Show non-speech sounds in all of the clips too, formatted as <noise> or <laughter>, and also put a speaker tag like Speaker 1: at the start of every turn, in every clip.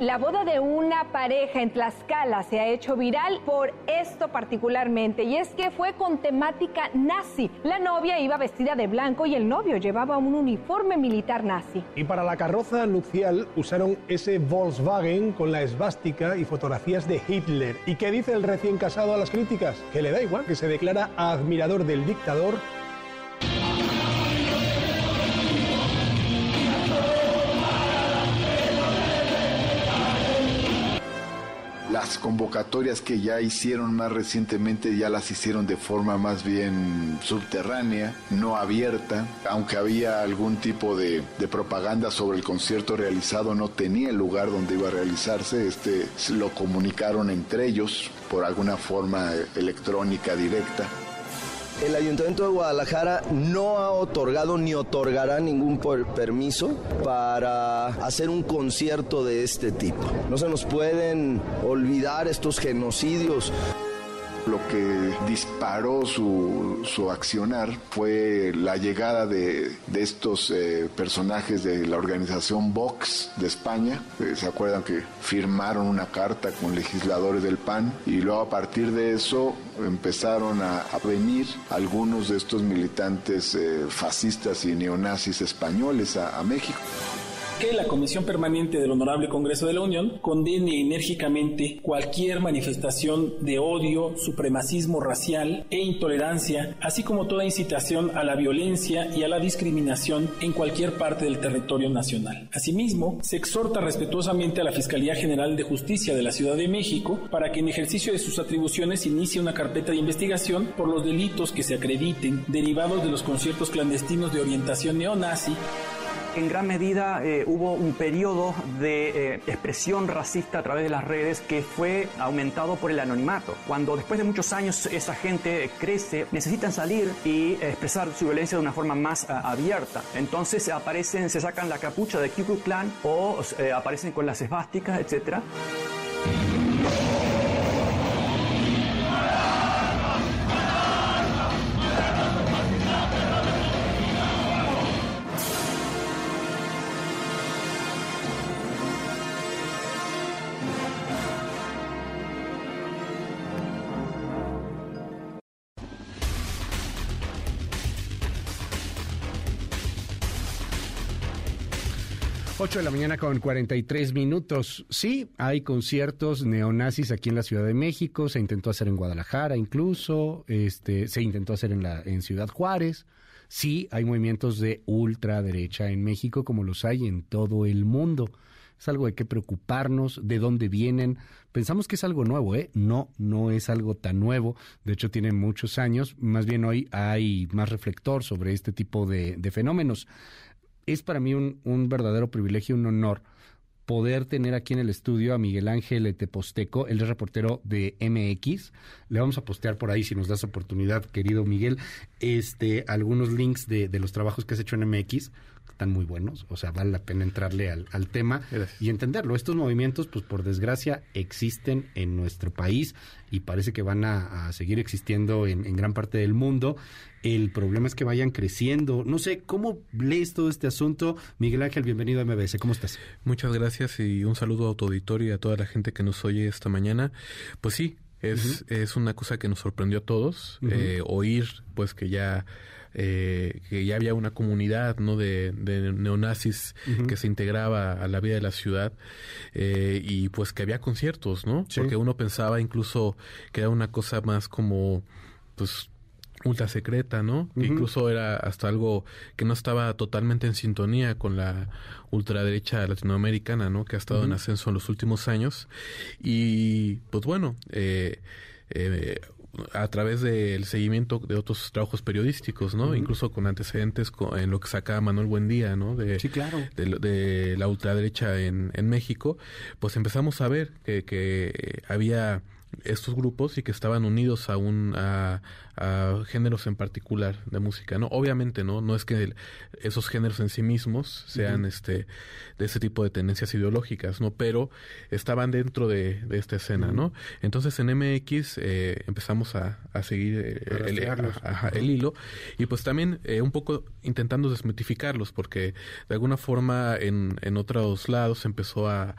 Speaker 1: La boda de una pareja en Tlaxcala se ha hecho viral por esto particularmente y es que fue con temática nazi. La novia iba vestida de blanco y el novio llevaba un uniforme militar nazi.
Speaker 2: Y para la carroza nupcial usaron ese Volkswagen con la esvástica y fotografías de Hitler. ¿Y qué dice el recién casado a las críticas? Que le da igual, que se declara admirador del dictador
Speaker 3: Convocatorias que ya hicieron más recientemente ya las hicieron de forma más bien subterránea, no abierta, aunque había algún tipo de, de propaganda sobre el concierto realizado, no tenía el lugar donde iba a realizarse, este lo comunicaron entre ellos por alguna forma electrónica directa
Speaker 4: el Ayuntamiento de Guadalajara no ha otorgado ni otorgará ningún permiso para hacer un concierto de este tipo. No se nos pueden olvidar estos genocidios
Speaker 3: lo que disparó su, su accionar fue la llegada de, de estos eh, personajes de la organización Vox de España. ¿Se acuerdan que firmaron una carta con legisladores del PAN? Y luego a partir de eso empezaron a, a venir algunos de estos militantes eh, fascistas y neonazis españoles a, a México
Speaker 5: que la Comisión Permanente del Honorable Congreso de la Unión condene enérgicamente cualquier manifestación de odio, supremacismo racial e intolerancia, así como toda incitación a la violencia y a la discriminación en cualquier parte del territorio nacional. Asimismo, se exhorta respetuosamente a la Fiscalía General de Justicia de la Ciudad de México para que en ejercicio de sus atribuciones inicie una carpeta de investigación por los delitos que se acrediten derivados de los conciertos clandestinos de orientación neonazi
Speaker 6: en gran medida eh, hubo un periodo de eh, expresión racista a través de las redes que fue aumentado por el anonimato. Cuando después de muchos años esa gente crece, necesitan salir y expresar su violencia de una forma más uh, abierta. Entonces aparecen, se sacan la capucha de Ku Klux Klan o eh, aparecen con las esvásticas, etcétera.
Speaker 7: 8 de la mañana con 43 minutos. Sí, hay conciertos neonazis aquí en la Ciudad de México, se intentó hacer en Guadalajara incluso, este, se intentó hacer en, la, en Ciudad Juárez. Sí, hay movimientos de ultraderecha en México como los hay en todo el mundo. Es algo de qué preocuparnos, de dónde vienen. Pensamos que es algo nuevo, ¿eh? No, no es algo tan nuevo. De hecho, tiene muchos años. Más bien hoy hay más reflector sobre este tipo de, de fenómenos es para mí un, un verdadero privilegio, un honor poder tener aquí en el estudio a Miguel Ángel Eteposteco, él es reportero de MX. Le vamos a postear por ahí, si nos das oportunidad, querido Miguel, este, algunos links de, de los trabajos que has hecho en MX están muy buenos, o sea, vale la pena entrarle al, al tema Gracias. y entenderlo. Estos movimientos, pues por desgracia, existen en nuestro país y parece que van a, a seguir existiendo en, en, gran parte del mundo. El problema es que vayan creciendo. No sé, ¿cómo lees todo este asunto? Miguel Ángel, bienvenido a MBS. ¿Cómo estás?
Speaker 8: Muchas gracias y un saludo a tu auditorio y a toda la gente que nos oye esta mañana. Pues sí, es, uh -huh. es una cosa que nos sorprendió a todos, uh -huh. eh, oír pues que ya eh, que ya había una comunidad no de, de neonazis uh -huh. que se integraba a la vida de la ciudad eh, y pues que había conciertos, ¿no? Sí. Porque uno pensaba incluso que era una cosa más como pues ultra secreta, ¿no? Uh -huh. Incluso era hasta algo que no estaba totalmente en sintonía con la ultraderecha latinoamericana, ¿no? Que ha estado uh -huh. en ascenso en los últimos años. Y pues bueno, eh, eh, a través del seguimiento de otros trabajos periodísticos, ¿no? Uh -huh. Incluso con antecedentes con, en lo que sacaba Manuel Buendía, ¿no? De,
Speaker 7: sí, claro.
Speaker 8: de, de la ultraderecha en, en, México, pues empezamos a ver que, que había estos grupos y que estaban unidos a un a, géneros en particular de música no obviamente no no es que esos géneros en sí mismos sean este de ese tipo de tendencias ideológicas no pero estaban dentro de, esta escena no entonces en MX eh, empezamos a, seguir eh, el, hilo. Y pues también eh, un poco intentando desmitificarlos porque de alguna forma en, en otros lados empezó a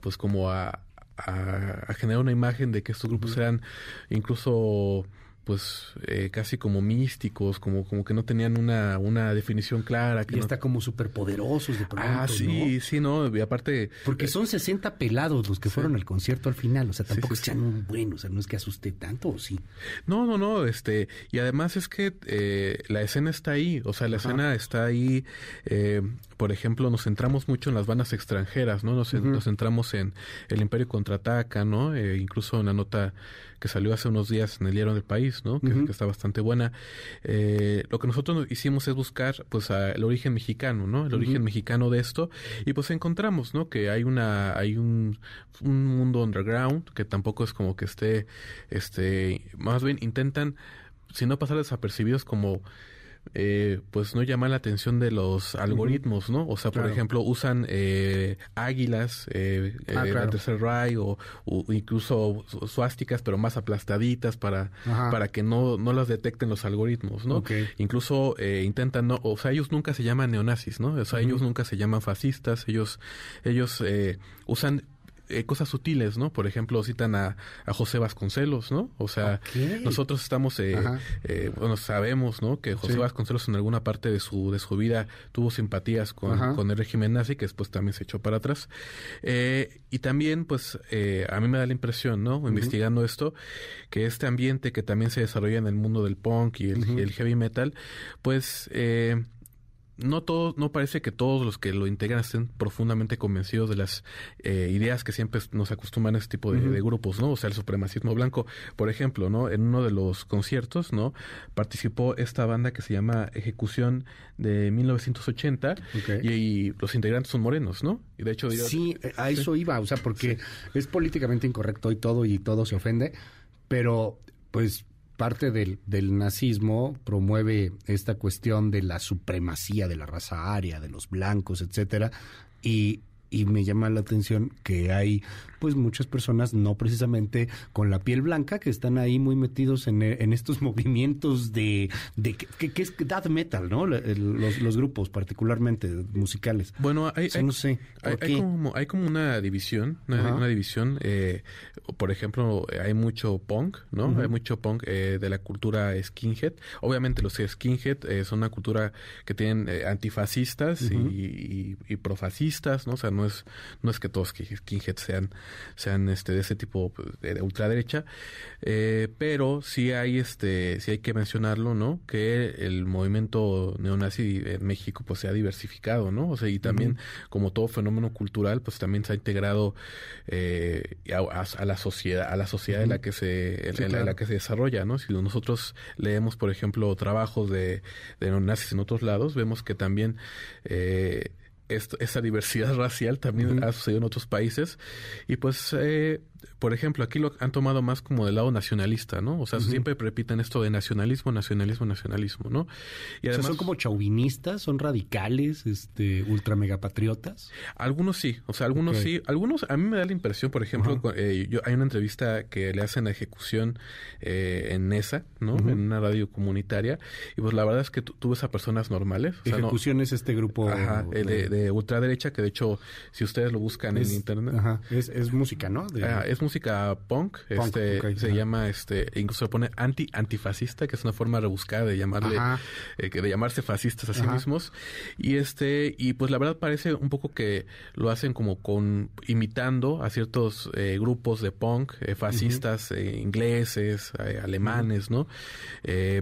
Speaker 8: pues como a, a, generar una imagen de que estos grupos eran incluso pues eh, casi como místicos, como, como que no tenían una, una definición clara. Que
Speaker 7: y está como superpoderosos de pronto,
Speaker 8: Ah, sí, sí, ¿no? Y aparte...
Speaker 7: Porque son 60 pelados los que fueron al concierto al final, o sea, tampoco sí, un bueno, o sea, no es que asuste tanto, ¿o sí?
Speaker 8: No, no, no, este, y además es que eh, la escena está ahí, o sea, la escena está ahí, eh, por ejemplo, nos centramos mucho en las bandas extranjeras, ¿no? Nos, nos centramos en El Imperio Contraataca, ¿no? incluso en la nota que salió hace unos días en el diario del país, ¿no? Que, está bastante buena. Eh, lo que nosotros hicimos es buscar, pues, el origen mexicano, ¿no? El origen mexicano de esto y pues encontramos, ¿no? Que hay una, hay un, un mundo underground que tampoco es como que esté, este, más bien intentan, si no pasar desapercibidos como eh, pues no llama la atención de los algoritmos, ¿no? O sea, por ejemplo, usan eh, águilas, eh, ah, eh tercer ray o, incluso suásticas, pero más aplastaditas para, para que no, no las detecten los algoritmos, ¿no? Incluso intentan, no, o sea, ellos nunca se llaman neonazis, ¿no? O sea, ellos nunca se llaman fascistas, ellos, ellos usan eh, cosas sutiles, ¿no? Por ejemplo, citan a, a José Vasconcelos, ¿no? O sea, nosotros estamos, eh, eh, bueno, sabemos, ¿no? Que José Vasconcelos en alguna parte de su, de su vida tuvo simpatías con, con el régimen nazi, que después también se echó para atrás. y también, pues, a mí me da la impresión, ¿no? Investigando esto, que este ambiente que también se desarrolla en el mundo del punk y el, y el heavy metal, pues... Eh, no todo, no parece que todos los que lo integran estén profundamente convencidos de las eh, ideas que siempre nos acostumbran a este tipo de, grupos, ¿no? O sea, el supremacismo blanco, por ejemplo, ¿no? En uno de los conciertos, ¿no? Participó esta banda que se llama Ejecución de 1980 y, los integrantes son morenos, ¿no? Y de hecho...
Speaker 7: sí, a eso iba, o sea, porque es políticamente incorrecto y todo y todo se ofende, pero pues parte del, del, nazismo promueve esta cuestión de la supremacía de la raza aria, de los blancos, etcétera, y, y me llama la atención que hay pues muchas personas no precisamente con la piel blanca que están ahí muy metidos en, en estos <laughs> movimientos de, de que, es death metal, ¿no? Los, los, grupos particularmente musicales.
Speaker 8: Bueno, hay, no sé, hay, como, hay como una división, una, división, eh, por ejemplo, hay mucho punk, ¿no? Hay mucho punk eh, de la cultura skinhead. Obviamente los skinhead eh, son una cultura que tienen antifascistas y, y, profascistas, ¿no? O sea, no es, no es que todos skinhead sean sean este de ese tipo de, ultraderecha eh, pero sí hay este sí hay que mencionarlo no que el movimiento neonazi en México pues se ha diversificado no o sea y también como todo fenómeno cultural pues también se ha integrado eh, a, la sociedad a la sociedad en la que se en, la que se desarrolla no si nosotros leemos por ejemplo trabajos de, de neonazis en otros lados vemos que también eh, esa diversidad <laughs> racial también ha sucedido en otros países y pues eh, por ejemplo, aquí lo han tomado más como del lado nacionalista, ¿no? O sea, siempre repiten esto de nacionalismo, nacionalismo, nacionalismo, ¿no?
Speaker 7: Y además, son como chauvinistas, son radicales, este, ultra megapatriotas.
Speaker 8: Algunos sí, o sea, algunos sí, algunos a mí me da la impresión, por ejemplo, eh, yo hay una entrevista que le hacen a ejecución eh, en NESA, ¿no? En una radio comunitaria y pues la verdad es que tú ves a personas normales.
Speaker 7: ejecución es este grupo
Speaker 8: de, ultraderecha que de hecho si ustedes lo buscan en internet,
Speaker 7: ajá, es, es música, ¿no?
Speaker 8: es música punk, este se llama este incluso se pone anti antifascista, que es una forma rebuscada de llamarle eh, de llamarse fascistas a sí mismos. Y este y pues la verdad parece un poco que lo hacen como con imitando a ciertos eh, grupos de punk eh, fascistas ingleses, alemanes, ¿no?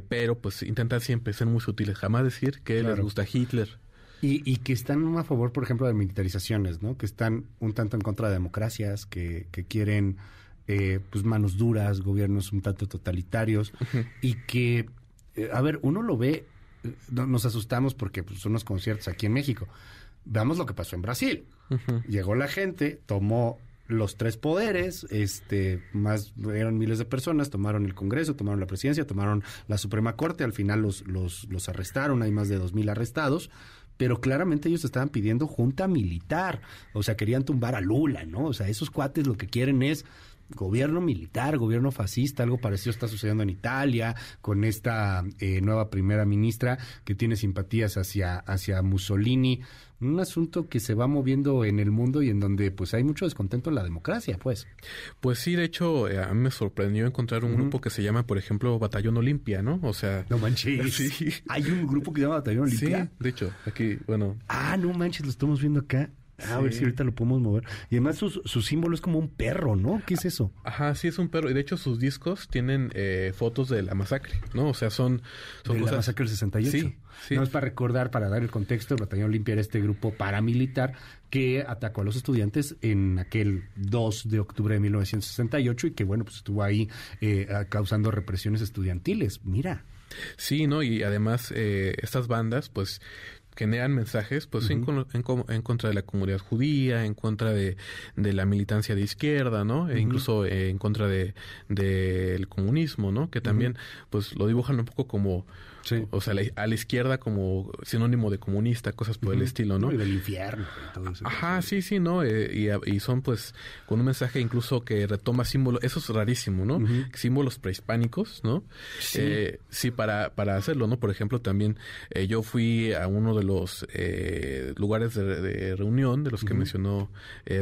Speaker 8: pero pues intentan siempre ser muy sutiles, jamás decir que les gusta Hitler.
Speaker 7: Y, y, que están a favor, por ejemplo, de militarizaciones, ¿no? Que están un tanto en contra de democracias, que, que quieren eh, pues manos duras, gobiernos un tanto totalitarios y que, eh, a ver, uno lo ve, eh, nos asustamos porque pues, son unos conciertos aquí en México. Veamos lo que pasó en Brasil. Llegó la gente, tomó los tres poderes, este, más eran miles de personas, tomaron el Congreso, tomaron la presidencia, tomaron la Suprema Corte, al final los, los, los arrestaron, hay más de dos mil arrestados, pero claramente ellos estaban pidiendo junta militar, o sea, querían tumbar a Lula, ¿no? O sea, esos cuates lo que quieren es gobierno militar, gobierno fascista, algo parecido está sucediendo en Italia con esta eh, nueva primera ministra que tiene simpatías hacia, hacia Mussolini un asunto que se va moviendo en el mundo y en donde pues hay mucho descontento en la democracia, pues.
Speaker 8: Pues sí, de hecho, eh, a mí me sorprendió encontrar un grupo que se llama, por ejemplo, Batallón Olimpia, ¿no? O sea...
Speaker 7: No manches. <laughs> Sí. Hay un grupo que se llama Batallón Olimpia.
Speaker 8: Sí, de hecho, aquí, bueno...
Speaker 7: Ah, no manches, lo estamos viendo acá. A ver si ahorita lo podemos mover. Y además su, símbolo es como un perro, ¿no? ¿Qué es eso?
Speaker 8: Ajá, sí es un perro. Y de hecho sus discos tienen eh, fotos de la masacre, ¿no? O sea, son... son
Speaker 7: de la masacre del 68. Sí, sí. No es para recordar, para dar el contexto, el Batallón Olimpia era este grupo paramilitar que atacó a los estudiantes en aquel 2 de octubre de 1968 y que, bueno, pues estuvo ahí eh, causando represiones estudiantiles. Mira.
Speaker 8: Sí, ¿no? Y además eh, estas bandas, pues generan mensajes pues en, en, contra de la comunidad judía, en contra de, de la militancia de izquierda, ¿no? E incluso en contra de del comunismo, ¿no? Que también pues lo dibujan un poco como o sea, a la izquierda como sinónimo de comunista, cosas por el estilo, ¿no?
Speaker 7: Y del infierno.
Speaker 8: Ajá, sí, sí, ¿no? Eh, y, son pues con un mensaje incluso que retoma símbolos, eso es rarísimo, ¿no? Símbolos prehispánicos, ¿no? Sí. Eh, sí, para, para hacerlo, ¿no? Por ejemplo, también eh, yo fui a uno de los lugares de, reunión de los que mencionó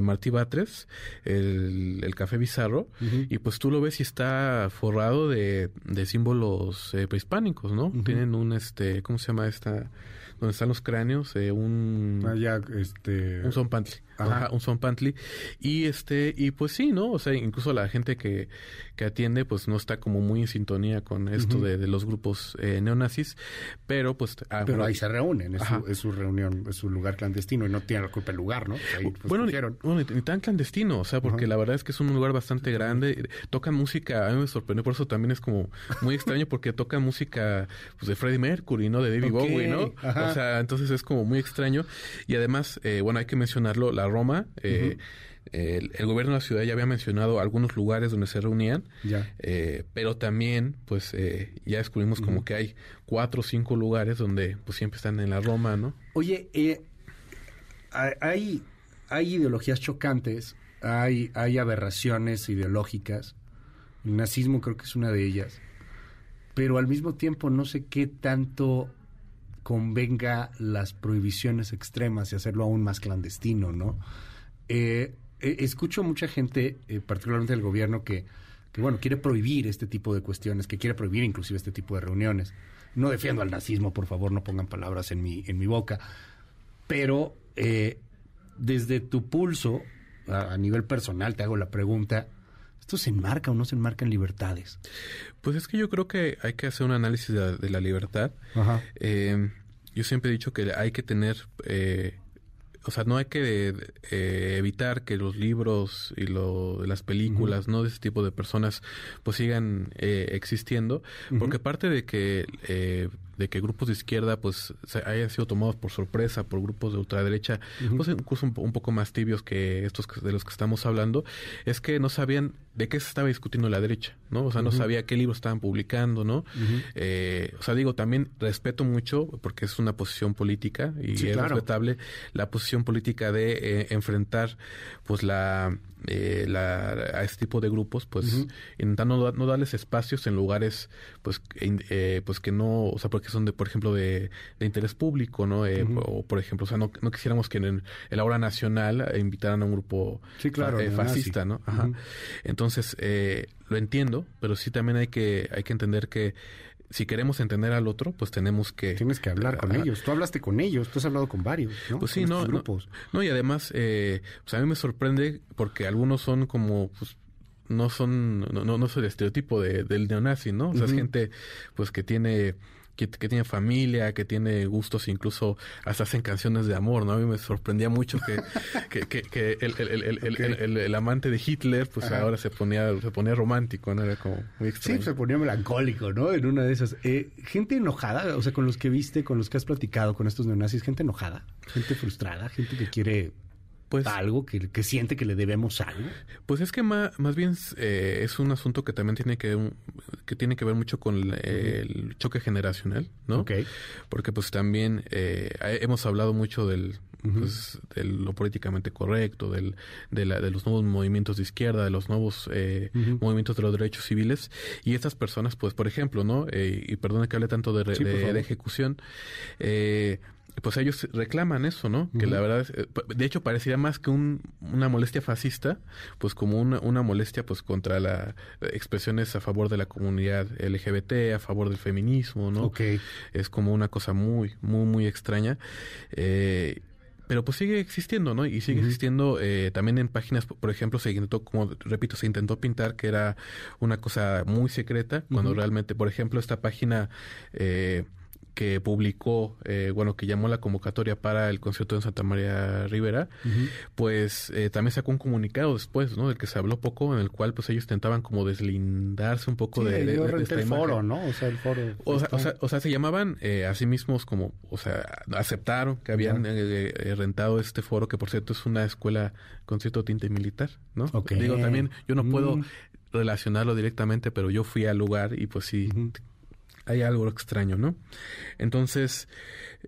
Speaker 8: Martí Batres, el, el Café Bizarro, y pues tú lo ves y está forrado de, de símbolos prehispánicos, ¿no? tienen un, este, ¿cómo se llama esta? Donde están los cráneos, eh, un...
Speaker 7: Ah, ya, este...
Speaker 8: Un son pantli. Ajá. un son pantli. Y este, y pues sí, ¿no? O sea, incluso la gente que, que atiende, pues no está como muy en sintonía con esto de, los grupos eh, neonazis, pero pues...
Speaker 7: Ah, pero ahí se reúnen, es su, es su, reunión, es su lugar clandestino y no tiene la culpa el lugar, ¿no?
Speaker 8: Pues, bueno, ni, tan clandestino, o sea, porque la verdad es que es un lugar bastante grande, tocan música, a mí me sorprendió, por eso también es como muy extraño, porque tocan música pues, de Freddie Mercury, ¿no? De David Bowie, ¿no? O sea, entonces es como muy extraño. Y además, eh, bueno, hay que mencionarlo, la Roma, eh, el, gobierno de la ciudad ya había mencionado algunos lugares donde se reunían, eh, pero también, pues, eh, ya descubrimos como que hay cuatro o cinco lugares donde, pues, siempre están en la Roma, ¿no?
Speaker 7: Oye, hay, hay ideologías chocantes, hay, hay aberraciones ideológicas, el nazismo creo que es una de ellas, pero al mismo tiempo no sé qué tanto convenga las prohibiciones extremas y hacerlo aún más clandestino, ¿no? Eh, eh, escucho mucha gente, eh, particularmente del gobierno, que, que, bueno, quiere prohibir este tipo de cuestiones, que quiere prohibir inclusive este tipo de reuniones. No defiendo al nazismo, por favor, no pongan palabras en mi, en mi boca. Pero desde tu pulso, a, nivel personal, te hago la pregunta, ¿esto se enmarca o no se enmarca en libertades?
Speaker 8: Pues es que yo creo que hay que hacer un análisis de, la libertad. Eh, yo siempre he dicho que hay que tener, eh, o sea, no hay que eh, evitar que los libros y lo, las películas, ¿no? De ese tipo de personas, pues sigan existiendo, porque parte de que de que grupos de izquierda pues se hayan sido tomados por sorpresa por grupos de ultraderecha, pues incluso un, poco más tibios que estos de los que estamos hablando, es que no sabían de qué se estaba discutiendo la derecha, ¿no? O sea, no sabía qué libros estaban publicando, ¿no? eh, o sea, digo, también respeto mucho, porque es una posición política y es respetable la posición política de eh, enfrentar pues la eh, la, a este tipo de grupos, pues intentando no, darles espacios en lugares, pues, eh, pues que no, o sea, porque son de, por ejemplo, de, de interés público, ¿no? Eh, O por ejemplo, o sea, no, no quisiéramos que en el, aula nacional invitaran a un grupo
Speaker 7: eh,
Speaker 8: fascista, ¿no? Ajá. Entonces, lo entiendo, pero sí también hay que, hay que entender que si queremos entender al otro, pues tenemos que...
Speaker 7: Tienes que hablar con ellos. Tú hablaste con ellos, tú has hablado con varios, ¿no?
Speaker 8: Pues sí, no, grupos. no, y además, eh, pues a mí me sorprende porque algunos son como, pues, no son, no, no, no soy el estereotipo de, del neonazi, ¿no? O sea, es gente, pues, que tiene que, tiene familia, que tiene gustos, incluso hasta hacen canciones de amor, ¿no? A mí me sorprendía mucho que, <laughs> que, que, el, el, el, amante de Hitler, pues ahora se ponía, se ponía romántico, ¿no? Era como muy extraño.
Speaker 7: Sí, se ponía melancólico, ¿no? En una de esas. Eh, gente enojada, o sea, con los que viste, con los que has platicado, con estos neonazis, gente enojada, gente frustrada, gente que quiere Pues, ¿Algo que, que, siente que le debemos algo?
Speaker 8: Pues es que más, bien eh, es un asunto que también tiene que, que tiene que ver mucho con el, choque generacional, ¿no? Porque pues también eh, hemos hablado mucho del, pues, de lo políticamente correcto, del, de, la, de, los nuevos movimientos de izquierda, de los nuevos eh, movimientos de los derechos civiles. Y estas personas, pues, por ejemplo, ¿no? Eh, y perdone que hable tanto de, de ejecución, eh, pues ellos reclaman eso, ¿no? Que la verdad, eh, de hecho parecería más que un, una molestia fascista, pues como una, una molestia pues contra las expresiones a favor de la comunidad LGBT, a favor del feminismo, ¿no?
Speaker 7: Ok.
Speaker 8: Es como una cosa muy, muy, muy extraña. Eh, pero pues sigue existiendo, ¿no? Y sigue existiendo eh, también en páginas, por ejemplo, se intentó, como repito, se intentó pintar que era una cosa muy secreta, cuando realmente, por ejemplo, esta página eh, que publicó, eh, bueno, que llamó la convocatoria para el concierto en Santa María Rivera, pues eh, también sacó un comunicado después, ¿no? Del que se habló poco, en el cual pues ellos intentaban como deslindarse un poco de, de,
Speaker 7: el foro, ¿no? O sea, el foro.
Speaker 8: O sea, o sea, se llamaban eh, a sí mismos como, o sea, aceptaron que habían eh, rentado este foro, que por cierto es una escuela con cierto tinte militar, ¿no? Digo, también yo no puedo mm. relacionarlo directamente, pero yo fui al lugar y pues sí hay algo extraño, ¿no? Entonces,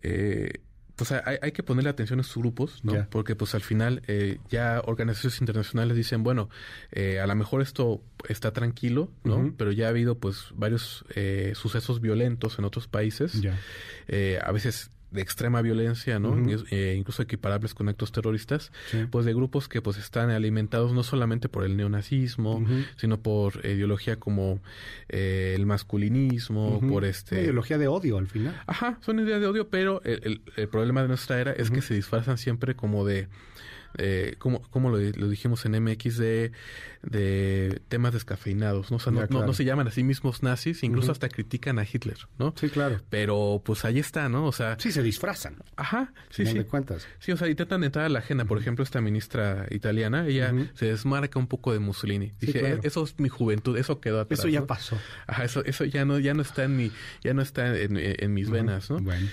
Speaker 8: eh, pues hay, hay, que ponerle atención a estos grupos, ¿no? Porque pues al final eh, ya organizaciones internacionales dicen, bueno, eh, a lo mejor esto está tranquilo, ¿no? Pero ya ha habido pues varios eh, sucesos violentos en otros países. Eh, a veces de extrema violencia, ¿no? Eh, incluso equiparables con actos terroristas, pues de grupos que pues están alimentados no solamente por el neonazismo, sino por ideología como eh, el masculinismo, por este...
Speaker 7: ideología de odio al final.
Speaker 8: Ajá, son ideas de odio, pero el, el problema de nuestra era es que se disfrazan siempre como de eh, como, como lo, dijimos en MX, de, de temas descafeinados, ¿no? O sea, no, no, se llaman a sí mismos nazis, incluso hasta critican a Hitler, ¿no?
Speaker 7: Sí, claro.
Speaker 8: Pero pues ahí está, ¿no? O sea...
Speaker 7: Sí, se disfrazan.
Speaker 8: Ajá, sí, sí.
Speaker 7: De cuentas.
Speaker 8: Sí, o sea, intentan entrar a la agenda. Por ejemplo, esta ministra italiana, ella se desmarca un poco de Mussolini. Dije, eso es mi juventud, eso quedó atrás.
Speaker 7: Eso ya pasó.
Speaker 8: Ajá, eso, eso ya no, ya no está en mi, ya no está en, en mis venas, ¿no?
Speaker 7: Bueno.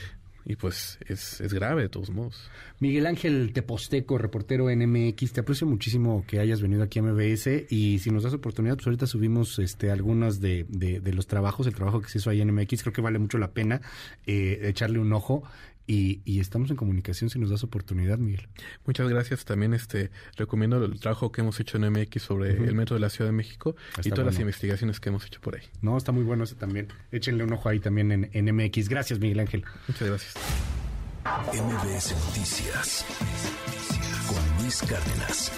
Speaker 8: Y pues es, es grave de todos modos.
Speaker 7: Miguel Ángel Teposteco, reportero en MX, te aprecio muchísimo que hayas venido aquí a MBS y si nos das oportunidad, pues ahorita subimos este algunos de, de, los trabajos, el trabajo que se hizo ahí en MX, creo que vale mucho la pena eh, echarle un ojo. Y, estamos en comunicación si nos das oportunidad, Miguel.
Speaker 8: Muchas gracias. También este recomiendo el trabajo que hemos hecho en MX sobre el metro de la Ciudad de México y todas las investigaciones que hemos hecho por ahí.
Speaker 7: No, está muy bueno ese también. Échenle un ojo ahí también en, en MX. Gracias, Miguel Ángel.
Speaker 8: Muchas gracias.
Speaker 9: MBS Noticias con Luis Cárdenas.